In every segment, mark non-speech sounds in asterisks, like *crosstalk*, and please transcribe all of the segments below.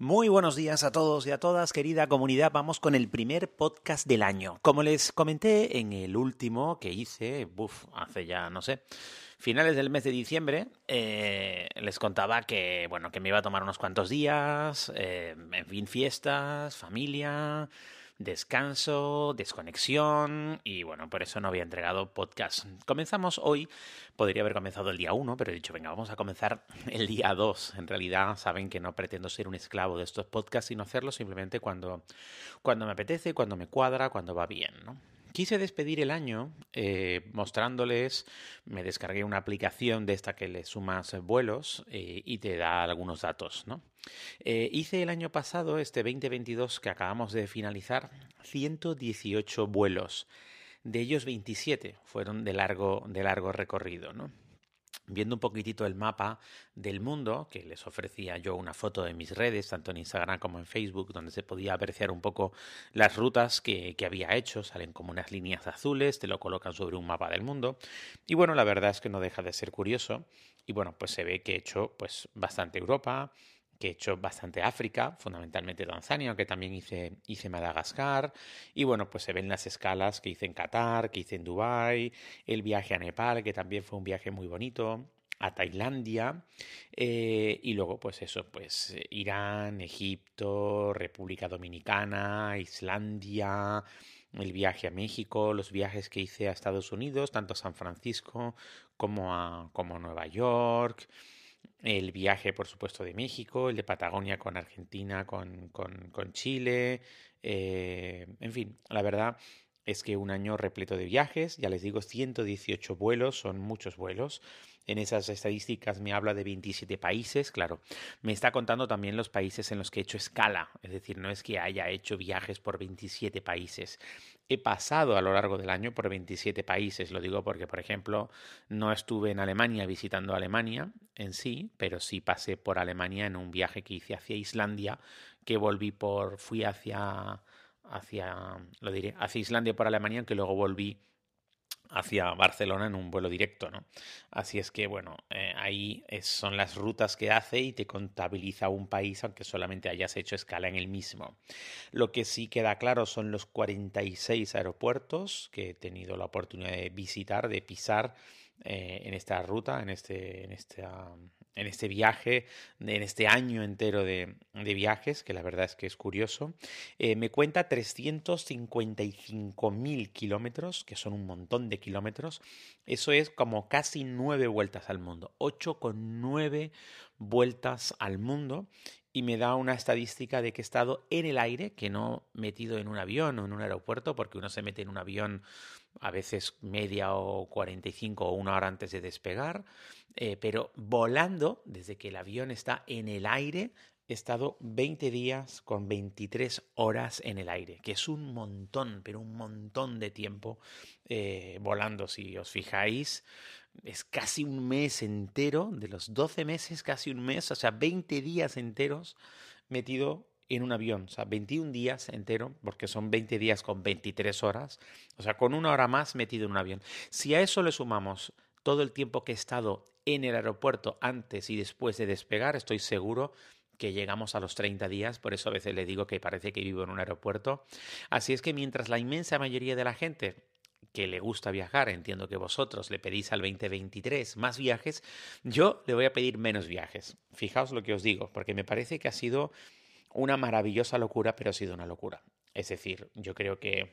Muy buenos días a todos y a todas, querida comunidad. Vamos con el primer podcast del año. Como les comenté en el último que hice, uf, hace ya, no sé, finales del mes de diciembre, eh, les contaba que, bueno, que me iba a tomar unos cuantos días, eh, en fin, fiestas, familia, descanso, desconexión y bueno, por eso no había entregado podcast. Comenzamos hoy, podría haber comenzado el día 1, pero he dicho, venga, vamos a comenzar *laughs* el día 2. En realidad saben que no pretendo ser un esclavo de estos podcasts, sino hacerlo simplemente cuando, cuando me apetece, cuando me cuadra, cuando va bien, ¿no? Quise despedir el año eh, mostrándoles, me descargué una aplicación de esta que le sumas vuelos eh, y te da algunos datos, ¿no? Eh, hice el año pasado, este 2022 que acabamos de finalizar, 118 vuelos. De ellos 27 fueron de largo, de largo recorrido, viendo un poquitito el mapa del mundo, que les ofrecía yo una foto de mis redes, tanto en Instagram como en Facebook, donde se podía apreciar un poco las rutas que, que, había hecho, salen como unas líneas azules, te lo colocan sobre un mapa del mundo. Y bueno, la verdad es que no deja de ser curioso. Y bueno, pues se ve que he hecho pues bastante Europa, que he hecho bastante África, fundamentalmente Tanzania, aunque también hice, hice Madagascar. Y bueno, pues se ven las escalas que hice en Qatar, que hice en Dubái, el viaje a Nepal, que también fue un viaje muy bonito, a Tailandia eh, y luego pues eso, pues Irán, Egipto, República Dominicana, Islandia, el viaje a México, los viajes que hice a Estados Unidos, tanto a San Francisco como a, como a Nueva York el viaje, por supuesto, de México, el de Patagonia con Argentina, con, con, con Chile, eh, en fin, la verdad es que un año repleto de viajes, ya les digo, 118 vuelos, son muchos vuelos. En esas estadísticas me habla de 27 países, claro. Me está contando también los países en los que he hecho escala, es decir, no es que haya hecho viajes por 27 países. He pasado a lo largo del año por 27 países, lo digo porque, por ejemplo, no estuve en Alemania visitando Alemania en sí, pero sí pasé por Alemania en un viaje que hice hacia Islandia, que volví por, fui hacia, hacia, lo diré, hacia Islandia por Alemania, que luego volví hacia Barcelona en un vuelo directo, ¿no? Así es que, bueno, eh, ahí son las rutas que hace y te contabiliza un país aunque solamente hayas hecho escala en el mismo. Lo que sí queda claro son los 46 aeropuertos que he tenido la oportunidad de visitar, de pisar eh, en esta ruta, en este, en esta en este viaje, en este año entero de, viajes, que la verdad es que es curioso. Eh, me cuenta 355.000 kilómetros, que son un montón de kilómetros. Eso es como casi nueve vueltas al mundo, 8,9 vueltas al mundo. Y me da una estadística de que he estado en el aire, que no metido en un avión o en un aeropuerto, porque uno se mete en un avión a veces media o 45 o una hora antes de despegar, eh, pero volando, desde que el avión está en el aire, he estado 20 días con 23 horas en el aire, que es un montón, pero un montón de tiempo eh, volando. Si os fijáis, es casi un mes entero, de los 12 meses, casi un mes, o sea, 20 días enteros metido en un avión, o sea, 21 días entero, porque son 20 días con 23 horas, o sea, con una hora más metido en un avión. Si a eso le sumamos todo el tiempo que he estado en el aeropuerto antes y después de despegar, estoy seguro que llegamos a los 30 días, por eso a veces le digo que parece que vivo en un aeropuerto. Así es que mientras la inmensa mayoría de la gente que le gusta viajar, entiendo que vosotros le pedís al 2023 más viajes, yo le voy a pedir menos viajes. Fijaos lo que os digo, porque me parece que ha sido una maravillosa locura, pero ha sido una locura. Es decir, yo creo que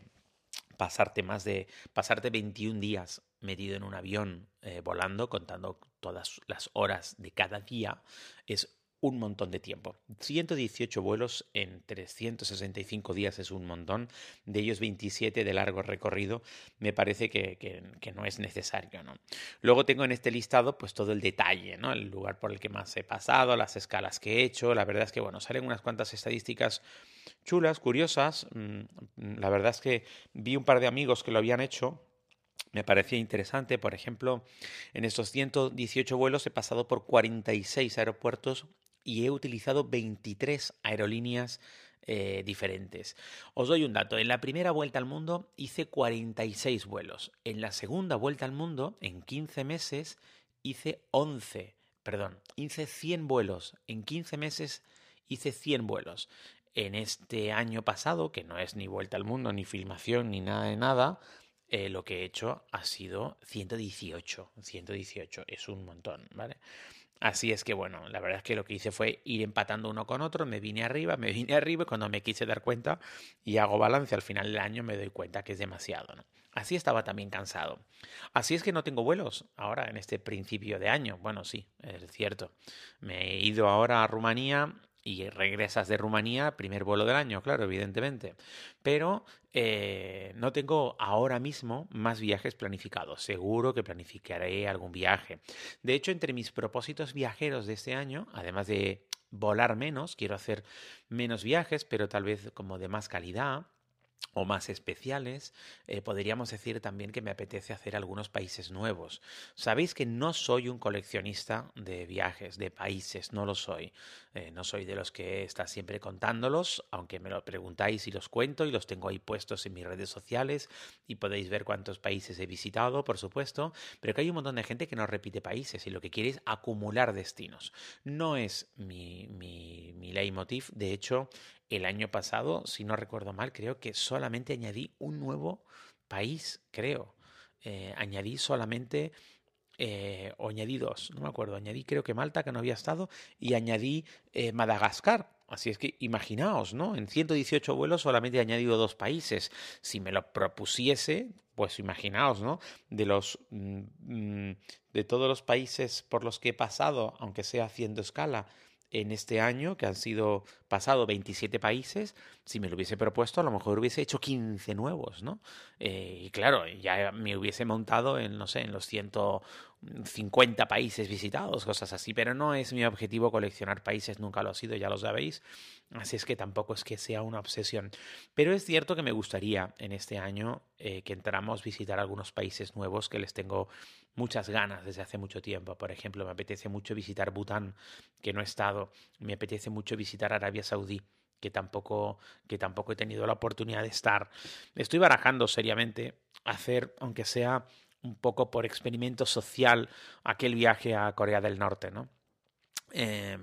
pasarte más de pasarte 21 días metido en un avión eh, volando contando todas las horas de cada día es un montón de tiempo. 118 vuelos en 365 días es un montón, de ellos 27 de largo recorrido, me parece que, que, no es necesario. ¿no? Luego tengo en este listado pues todo el detalle, ¿no? el lugar por el que más he pasado, las escalas que he hecho, la verdad es que bueno, salen unas cuantas estadísticas chulas, curiosas, mm, la verdad es que vi un par de amigos que lo habían hecho, me parecía interesante. Por ejemplo, en estos 118 vuelos he pasado por 46 aeropuertos y he utilizado 23 aerolíneas eh, diferentes. Os doy un dato. En la primera vuelta al mundo hice 46 vuelos. En la segunda vuelta al mundo, en 15 meses, hice 11. Perdón, hice 100 vuelos. En 15 meses hice 100 vuelos. En este año pasado, que no es ni vuelta al mundo, ni filmación, ni nada de nada, eh, lo que he hecho ha sido 118. 118 es un montón, ¿vale? Así es que bueno, la verdad es que lo que hice fue ir empatando uno con otro, me vine arriba, me vine *laughs* arriba y cuando me quise dar cuenta y hago balance al final del año me doy cuenta que es demasiado. ¿no? Así estaba también cansado. Así es que no tengo vuelos ahora en este principio de año. Bueno, sí, es cierto. Me he ido ahora a Rumanía y regresas de Rumanía, primer vuelo del año, claro, evidentemente. Pero eh, no tengo ahora mismo más viajes planificados. Seguro que planificaré algún viaje. De hecho, entre mis propósitos viajeros de este año, además de volar menos, quiero hacer menos viajes, pero tal vez como de más calidad o más especiales, eh, podríamos decir también que me apetece hacer algunos países nuevos. Sabéis que no soy un coleccionista de viajes, de países, no lo soy. Eh, no soy de los que está siempre contándolos, aunque me lo preguntáis y los cuento y los tengo ahí puestos en mis redes sociales y podéis ver cuántos países he visitado, por supuesto, pero que hay un montón de gente que no repite países y lo que quiere es acumular destinos. No es mi, mi, mi leitmotiv, de hecho, el año pasado, si no recuerdo mal, creo que solamente añadí un nuevo país, creo. Eh, añadí solamente, eh, o añadí dos, no me acuerdo, añadí creo que Malta, que no había estado, y añadí eh, Madagascar. Así es que imaginaos, ¿no? En 118 vuelos solamente he añadido dos países. Si me lo propusiese, pues imaginaos, ¿no? De los mm, mm, de todos los países por los que he pasado, aunque sea haciendo escala, en este año, que han sido pasado 27 países, si me lo hubiese propuesto, a lo mejor hubiese hecho 15 nuevos, ¿no? Eh, y claro, ya me hubiese montado en, no sé, en los 150 países visitados, cosas así, pero no es mi objetivo coleccionar países, nunca lo ha sido, ya lo sabéis, así es que tampoco es que sea una obsesión. Pero es cierto que me gustaría en este año eh, que entramos visitar algunos países nuevos que les tengo muchas ganas desde hace mucho tiempo. Por ejemplo, me apetece mucho visitar Bután, que no he estado, me apetece mucho visitar Arabia Saudí que tampoco, que tampoco he tenido la oportunidad de estar. Estoy barajando seriamente hacer, aunque sea un poco por experimento social, aquel viaje a Corea del Norte, ¿no? Eh,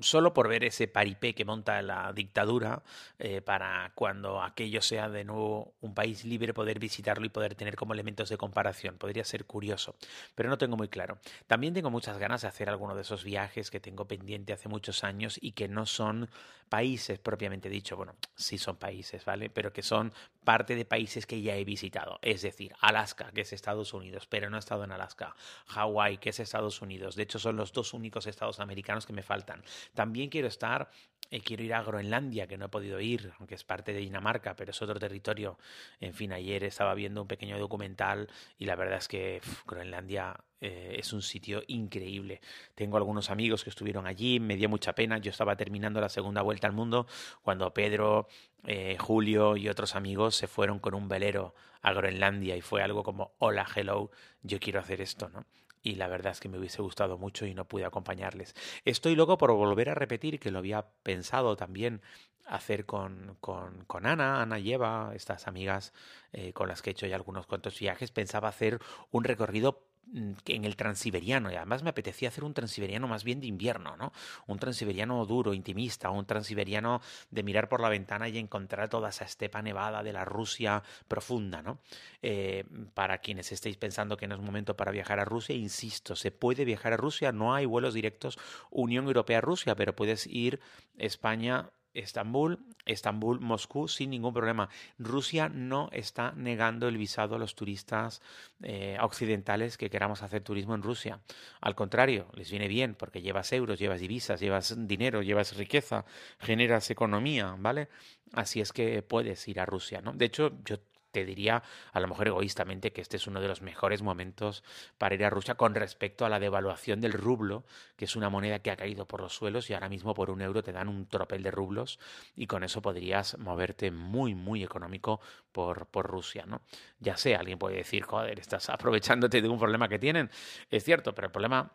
solo por ver ese paripé que monta la dictadura eh, para cuando aquello sea de nuevo un país libre poder visitarlo y poder tener como elementos de comparación. Podría ser curioso, pero no tengo muy claro. También tengo muchas ganas de hacer alguno de esos viajes que tengo pendiente hace muchos años y que no son países propiamente dicho, bueno, sí son países, ¿vale? Pero que son parte de países que ya he visitado. Es decir, Alaska, que es Estados Unidos, pero no he estado en Alaska. Hawái, que es Estados Unidos. De hecho, son los dos únicos estados americanos que me faltan. También quiero estar eh, quiero ir a Groenlandia, que no he podido ir, aunque es parte de Dinamarca, pero es otro territorio. En fin, ayer estaba viendo un pequeño documental y la verdad es que Groenlandia eh, es un sitio increíble. Tengo algunos amigos que estuvieron allí, me dio mucha pena. Yo estaba terminando la segunda vuelta al mundo cuando Pedro, eh, Julio y otros amigos se fueron con un velero a Groenlandia y fue algo como, hola, hello, yo quiero hacer esto, ¿no? Y la verdad es que me hubiese gustado mucho y no pude acompañarles. Estoy loco por volver a repetir, que lo había pensado también hacer con, con, con Ana, Ana lleva, estas amigas eh, con las que he hecho ya algunos cuantos viajes, pensaba hacer un recorrido en el transiberiano y además me apetecía hacer un transiberiano más bien de invierno, ¿no? Un transiberiano duro, intimista, un transiberiano de mirar por la ventana y encontrar toda esa estepa nevada de la Rusia profunda, ¿no? Eh, para quienes estéis pensando que no es momento para viajar a Rusia, insisto, se puede viajar a Rusia, no hay vuelos directos Unión Europea-Rusia, pero puedes ir España Estambul, Estambul, Moscú, sin ningún problema. Rusia no está negando el visado a los turistas eh, occidentales que queramos hacer turismo en Rusia. Al contrario, les viene bien porque llevas euros, llevas divisas, llevas dinero, llevas riqueza, generas economía, ¿vale? Así es que puedes ir a Rusia, ¿no? De hecho, yo te diría, a lo mejor egoístamente, que este es uno de los mejores momentos para ir a Rusia con respecto a la devaluación del rublo, que es una moneda que ha caído por los suelos y ahora mismo por un euro te dan un tropel de rublos y con eso podrías moverte muy, muy económico por, por Rusia, ¿no? Ya sé, alguien puede decir, joder, estás aprovechándote de un problema que tienen. Es cierto, pero el problema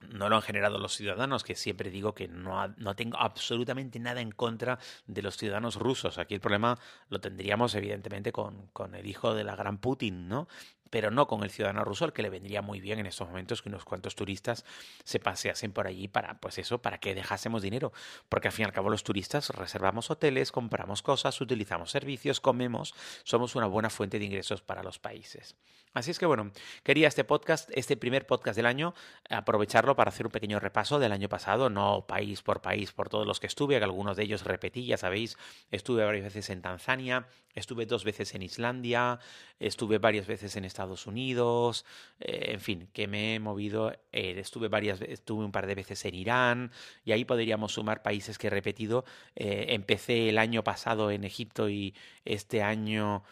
no lo han generado los ciudadanos, que siempre digo que no, no, tengo absolutamente nada en contra de los ciudadanos rusos. Aquí el problema lo tendríamos evidentemente con, con el hijo de la gran Putin, ¿no? pero no con el ciudadano ruso, al que le vendría muy bien en estos momentos que unos cuantos turistas se paseasen por allí para, pues eso, para que dejásemos dinero. Porque al fin y al cabo los turistas reservamos hoteles, compramos cosas, utilizamos servicios, comemos, somos una buena fuente de ingresos para los países. Así es que bueno, quería este podcast, este primer podcast del año, aprovecharlo para hacer un pequeño repaso del año pasado, no país por país, por todos los que estuve, que algunos de ellos repetí, ya sabéis, estuve varias veces en Tanzania, estuve dos veces en Islandia, estuve varias veces en Estados Unidos, eh, en fin, que me he movido, eh, estuve varias estuve un par de veces en Irán, y ahí podríamos sumar países que he repetido. Eh, empecé el año pasado en Egipto y este año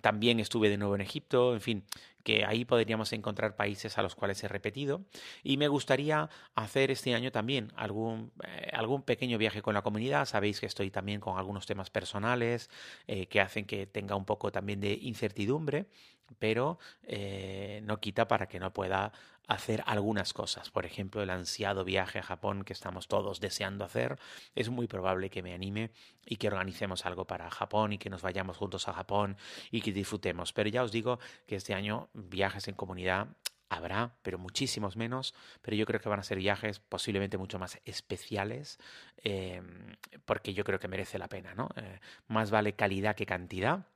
también estuve de nuevo en Egipto, en fin, que ahí podríamos encontrar países a los cuales he repetido. Y me gustaría hacer este año también algún, eh, algún pequeño viaje con la comunidad. Sabéis que estoy también con algunos temas personales eh, que hacen que tenga un poco también de incertidumbre, pero eh, no quita para que no pueda hacer algunas cosas. Por ejemplo, el ansiado viaje a Japón que estamos todos deseando hacer. Es muy probable que me anime y que organicemos algo para Japón y que nos vayamos juntos a Japón y que disfrutemos. Pero ya os digo que este año viajes en comunidad habrá, pero muchísimos menos, pero yo creo que van a ser viajes posiblemente mucho más especiales, eh, porque yo creo que merece la pena, ¿no? Eh, más vale calidad que cantidad,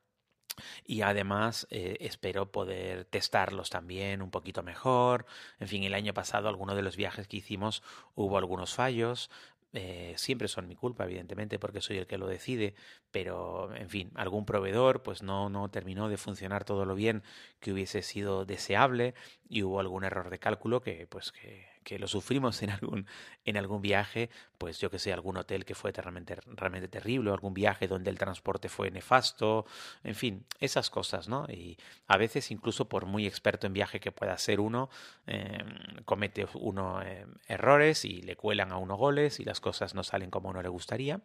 y además eh, espero poder testarlos también un poquito mejor. En fin, el año pasado, algunos de los viajes que hicimos hubo algunos fallos. Eh, siempre son mi culpa, evidentemente, porque soy el que lo decide, pero en fin, algún proveedor pues no, no terminó de funcionar todo lo bien que hubiese sido deseable y hubo algún error de cálculo que pues que, que lo sufrimos en algún, en algún viaje, pues yo que sé, algún hotel que fue realmente, realmente terrible, o algún viaje donde el transporte fue nefasto, en fin, esas cosas, ¿no? Y a veces incluso por muy experto en viaje que pueda ser uno, eh, comete uno eh, errores y le cuelan a uno goles y las cosas no salen como a uno le gustaría.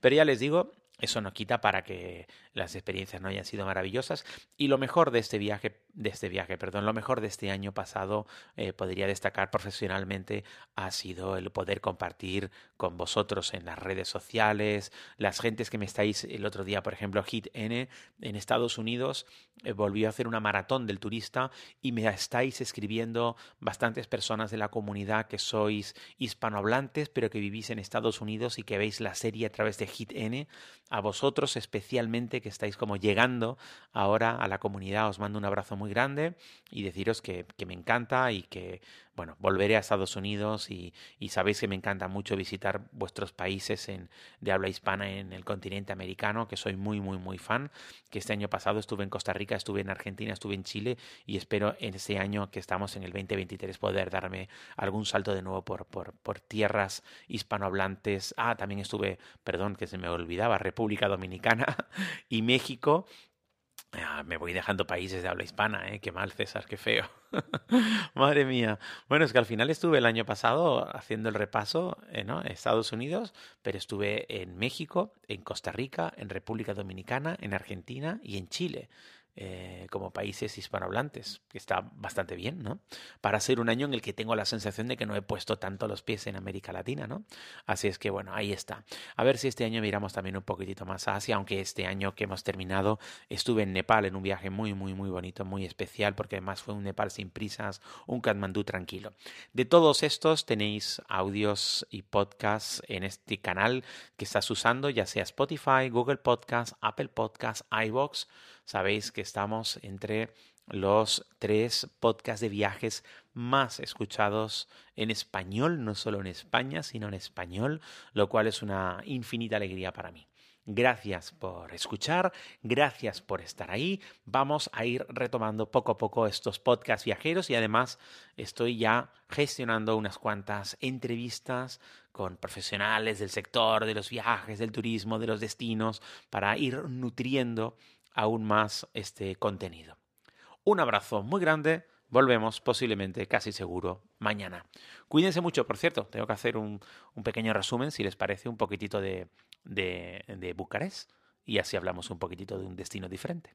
Pero ya les digo, eso no quita para que las experiencias no hayan sido maravillosas. Y lo mejor de este viaje, de este viaje, perdón, lo mejor de este año pasado, eh, podría destacar profesionalmente, ha sido el poder compartir con vosotros en las redes sociales, las gentes que me estáis el otro día, por ejemplo, Hit N en Estados Unidos eh, volvió a hacer una maratón del turista y me estáis escribiendo bastantes personas de la comunidad que sois hispanohablantes, pero que vivís en Estados Unidos y que veis la serie a través de Hit N a vosotros especialmente que estáis como llegando ahora a la comunidad, os mando un abrazo muy grande y deciros que, que me encanta y que, bueno, volveré a Estados Unidos y, sabéis que me encanta mucho visitar vuestros países en, de habla hispana en el continente americano, que soy muy, muy, muy fan, que este año pasado estuve en Costa Rica, estuve en Argentina, estuve en Chile y espero en este año que estamos en el 2023 poder darme algún salto de nuevo por, por, por tierras hispanohablantes. Ah, también estuve, perdón, que se me olvidaba, República Dominicana *laughs* y México Ah, me voy dejando países de habla hispana, ¿eh? Qué mal, César, qué feo. *laughs* Madre mía. Bueno, es que al final estuve el año pasado haciendo el repaso ¿eh? ¿no? en Estados Unidos, pero estuve en México, en Costa Rica, en República Dominicana, en Argentina y en Chile. Eh, como países hispanohablantes, que está bastante bien, ¿no? Para ser un año en el que tengo la sensación de que no he puesto tanto los pies en América Latina, ¿no? Así es que bueno, ahí está. A ver si este año miramos también un poquitito más a Asia, aunque este año que hemos terminado estuve en Nepal en un viaje muy, muy, muy bonito, muy especial, porque además fue un Nepal sin prisas, un Kathmandú tranquilo. De todos estos tenéis audios y podcasts en este canal que estás usando, ya sea Spotify, Google Podcast, Apple Podcast, iBox Sabéis estamos entre los tres podcasts de viajes más escuchados en español, no solo en España, sino en español, lo cual es una infinita alegría para mí. Gracias por escuchar, gracias por estar ahí. Vamos a ir retomando poco a poco estos podcasts viajeros y además estoy ya gestionando unas cuantas entrevistas con profesionales del sector, de los viajes, del turismo, de los destinos, para ir nutriendo aún más este contenido. Un abrazo muy grande. Volvemos posiblemente, casi seguro, mañana. Cuídense mucho, por cierto, tengo que hacer un, pequeño resumen, si les parece, un poquitito de, de, de Bucarest y así hablamos un poquitito de un destino diferente.